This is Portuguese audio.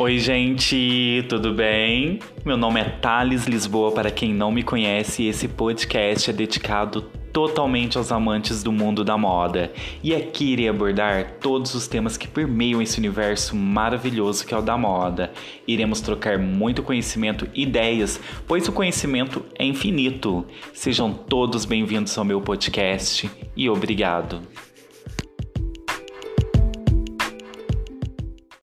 Oi, gente, tudo bem? Meu nome é Thales Lisboa, para quem não me conhece, esse podcast é dedicado totalmente aos amantes do mundo da moda. E aqui irei abordar todos os temas que permeiam esse universo maravilhoso que é o da moda. Iremos trocar muito conhecimento e ideias, pois o conhecimento é infinito. Sejam todos bem-vindos ao meu podcast e obrigado.